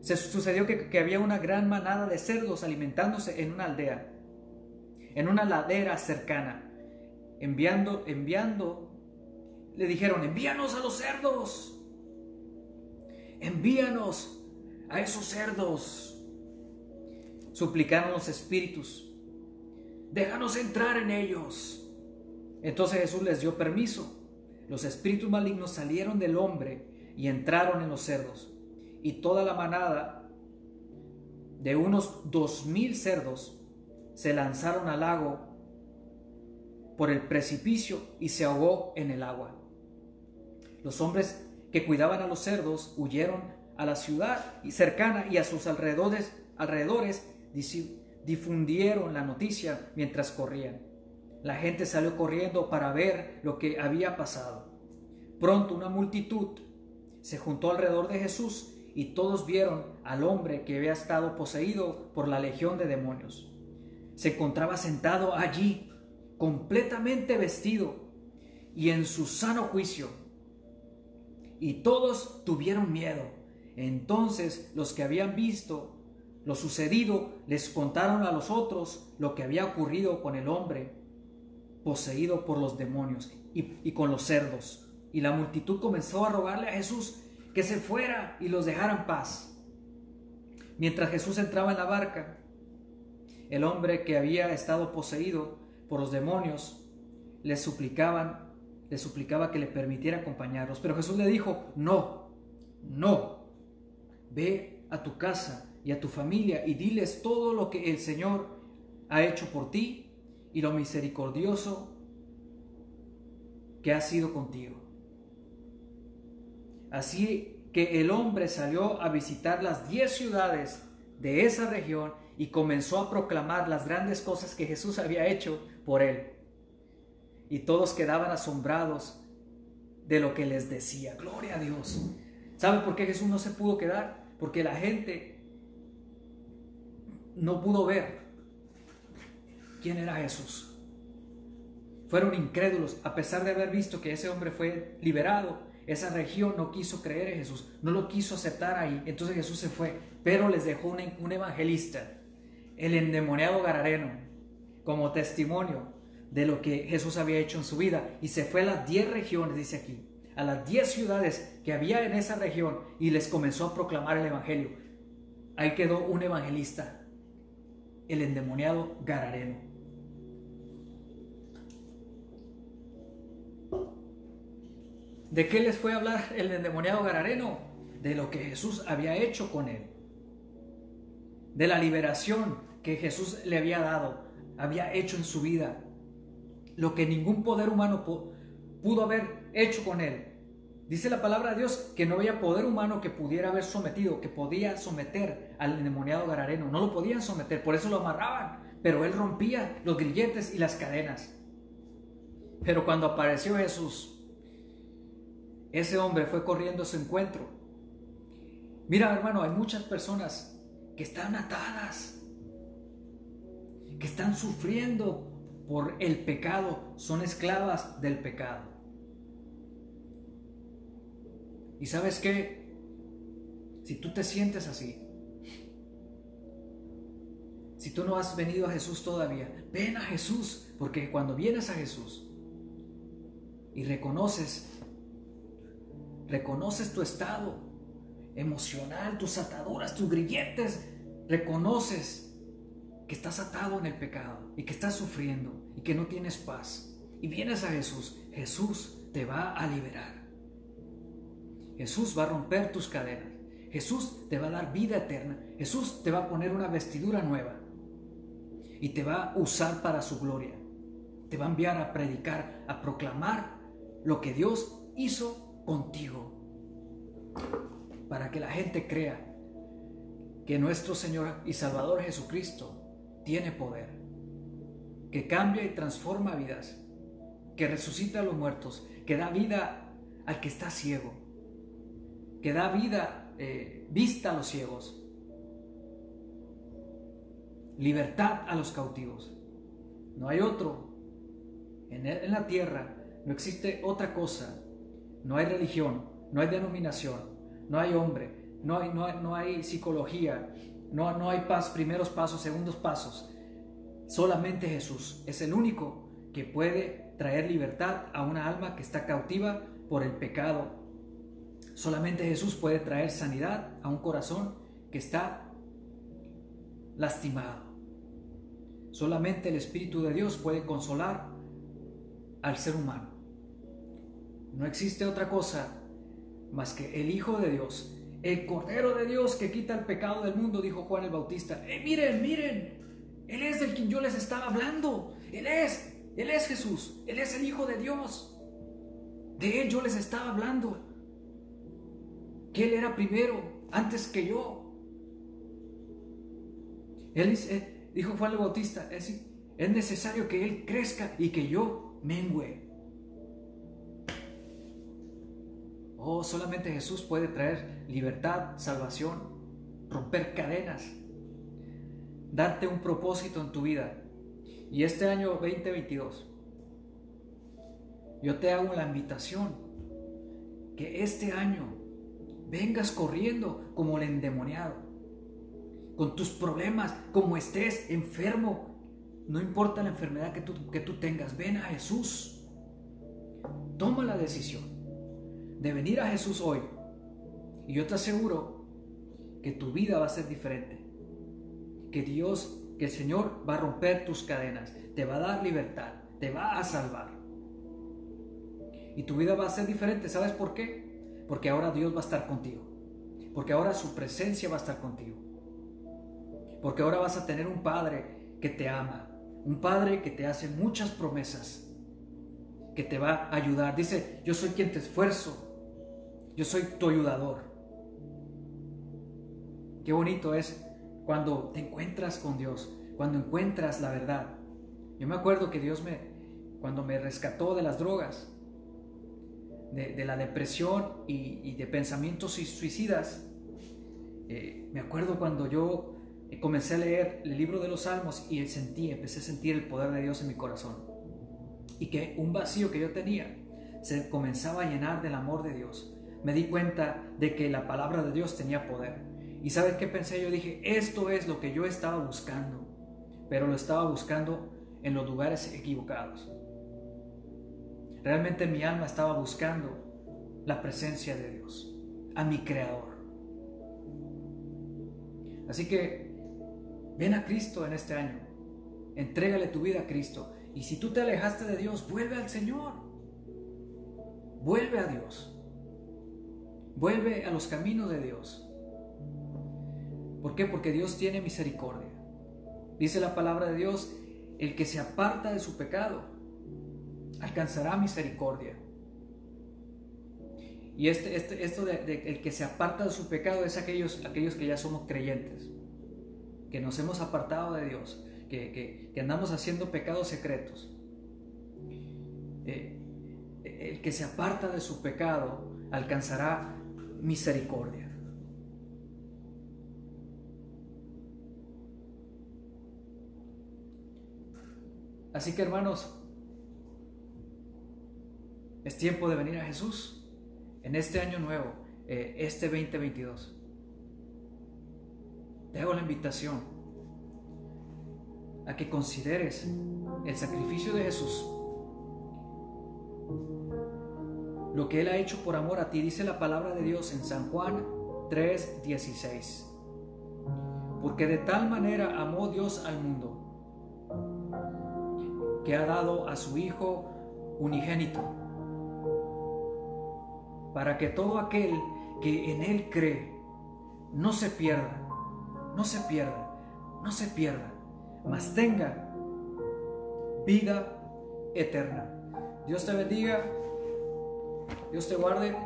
Se sucedió que, que, había una gran manada de cerdos alimentándose en una aldea, en una ladera cercana. Enviando, enviando, le dijeron, envíanos a los cerdos, envíanos a esos cerdos suplicaron los espíritus. déjanos entrar en ellos. Entonces Jesús les dio permiso. Los espíritus malignos salieron del hombre y entraron en los cerdos. Y toda la manada de unos dos mil cerdos se lanzaron al lago por el precipicio y se ahogó en el agua. Los hombres que cuidaban a los cerdos huyeron a la ciudad cercana y a sus alrededores, alrededores difundieron la noticia mientras corrían. La gente salió corriendo para ver lo que había pasado. Pronto una multitud se juntó alrededor de Jesús y todos vieron al hombre que había estado poseído por la legión de demonios. Se encontraba sentado allí, completamente vestido y en su sano juicio. Y todos tuvieron miedo. Entonces los que habían visto lo sucedido les contaron a los otros lo que había ocurrido con el hombre poseído por los demonios y, con los cerdos. Y la multitud comenzó a rogarle a Jesús que se fuera y los dejara en paz. Mientras Jesús entraba en la barca, el hombre que había estado poseído por los demonios le suplicaban, le suplicaba que le permitiera acompañarlos. Pero Jesús le dijo, no, no, ve a tu casa y a tu familia y diles todo lo que el Señor ha hecho por ti y lo misericordioso que ha sido contigo. Así que el hombre salió a visitar las diez ciudades de esa región y comenzó a proclamar las grandes cosas que Jesús había hecho por él. Y todos quedaban asombrados de lo que les decía. Gloria a Dios. ¿Sabe por qué Jesús no se pudo quedar? Porque la gente no pudo ver quién era Jesús. Fueron incrédulos, a pesar de haber visto que ese hombre fue liberado. Esa región no quiso creer en Jesús, no lo quiso aceptar ahí. Entonces Jesús se fue, pero les dejó un, evangelista, el endemoniado Garareno, como testimonio de lo que Jesús había hecho en su vida. Y se fue a las diez regiones, dice aquí, a las diez ciudades que había en esa región y les comenzó a proclamar el Evangelio. Ahí quedó un evangelista, el endemoniado Garareno. ¿De qué les fue a hablar el endemoniado Garareno? De lo que Jesús había hecho con él. De la liberación que Jesús le había dado, había hecho en su vida. Lo que ningún poder humano pudo haber hecho con él. Dice la palabra de Dios que no había poder humano que pudiera haber sometido, que podía someter al endemoniado Garareno. No lo podían someter, por eso lo amarraban. Pero él rompía los grilletes y las cadenas. Pero cuando apareció Jesús, ese hombre fue corriendo a su encuentro. Mira, hermano, hay muchas personas que están atadas, que están sufriendo por el pecado, son esclavas del pecado. ¿Y sabes qué? Si tú te sientes así, si tú no has venido a Jesús todavía, ven a Jesús, porque cuando vienes a Jesús y reconoces reconoces tu estado emocional, tus ataduras, tus grilletes, reconoces que estás atado en el pecado y que estás sufriendo y que no tienes paz. Y vienes a Jesús, Jesús te va a liberar. Jesús va a romper tus cadenas. Jesús te va a dar vida eterna. Jesús te va a poner una vestidura nueva. Y te va a usar para su gloria. Te va a enviar a predicar, a proclamar lo que Dios hizo contigo para que la gente crea que nuestro Señor y Salvador Jesucristo tiene poder, que cambia y transforma vidas, que resucita a los muertos, que da vida al que está ciego, que da vida, eh, vista a los ciegos, libertad a los cautivos. No hay otro. En, en la tierra no existe otra cosa no hay religión, no hay denominación, no hay hombre, no hay, no hay, psicología, no, no hay paz, primeros pasos, segundos pasos. Solamente Jesús es el único que puede traer libertad a una alma que está cautiva por el pecado. Solamente Jesús puede traer sanidad a un corazón que está lastimado. Solamente el Espíritu de Dios puede consolar al ser humano. No existe otra cosa más que el Hijo de Dios, el Cordero de Dios que quita el pecado del mundo, dijo Juan el Bautista. Eh, miren, miren, Él es del quien yo les estaba hablando. Él es, Él es Jesús, Él es el Hijo de Dios. De Él yo les estaba hablando. Que Él era primero, antes que yo. Él eh, dijo Juan el Bautista, es, es necesario que Él crezca y que yo mengüe. Oh, solamente Jesús puede traer libertad, salvación, romper cadenas, darte un propósito en tu vida. Y este año 2022, yo te hago la invitación que este año vengas corriendo como el endemoniado, con tus problemas, como estés enfermo, no importa la enfermedad que tú, que tú tengas, ven a Jesús. Toma la decisión de venir a Jesús hoy. Y yo te aseguro que tu vida va a ser diferente. Que Dios, que el Señor va a romper tus cadenas, te va a dar libertad, te va a salvar. Y tu vida va a ser diferente. ¿Sabes por qué? Porque ahora Dios va a estar contigo. Porque ahora su presencia va a estar contigo. Porque ahora vas a tener un Padre que te ama. Un Padre que te hace muchas promesas. Que te va a ayudar. Dice, yo soy quien te esfuerzo yo soy tu ayudador. Qué bonito es cuando te encuentras con Dios, cuando encuentras la verdad. Yo me acuerdo que Dios me, cuando me rescató de las drogas, de, la depresión y, de pensamientos suicidas, eh, me acuerdo cuando yo comencé a leer el libro de los Salmos y sentí, empecé a sentir el poder de Dios en mi corazón. Y que un vacío que yo tenía se comenzaba a llenar del amor de Dios me di cuenta de que la palabra de Dios tenía poder. ¿Y sabes qué pensé? Yo dije, esto es lo que yo estaba buscando, pero lo estaba buscando en los lugares equivocados. Realmente mi alma estaba buscando la presencia de Dios, a mi Creador. Así que ven a Cristo en este año, entrégale tu vida a Cristo. Y si tú te alejaste de Dios, vuelve al Señor. Vuelve a Dios. Vuelve a los caminos de Dios. ¿Por qué? Porque Dios tiene misericordia. Dice la palabra de Dios, el que se aparta de su pecado alcanzará misericordia. Y este, este esto de, el que se aparta de su pecado es aquellos, aquellos que ya somos creyentes, que nos hemos apartado de Dios, que, andamos haciendo pecados secretos. Eh, el que se aparta de su pecado alcanzará misericordia. Así que hermanos, es tiempo de venir a Jesús en este año nuevo, eh, este 2022. Te hago la invitación a que consideres el sacrificio de Jesús lo que Él ha hecho por amor a ti, dice la palabra de Dios en San Juan 3:16. Porque de tal manera amó Dios al mundo, que ha dado a su Hijo unigénito, para que todo aquel que en Él cree no se pierda, no se pierda, no se pierda, mas tenga vida eterna. Dios te bendiga Dios te guarde.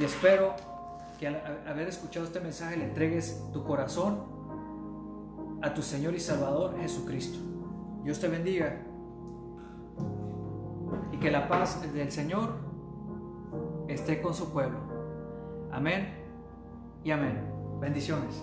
Y espero que al haber escuchado este mensaje le entregues tu corazón a tu Señor y Salvador Jesucristo. Dios te bendiga. Y que la paz del Señor esté con su pueblo. Amén y amén. Bendiciones.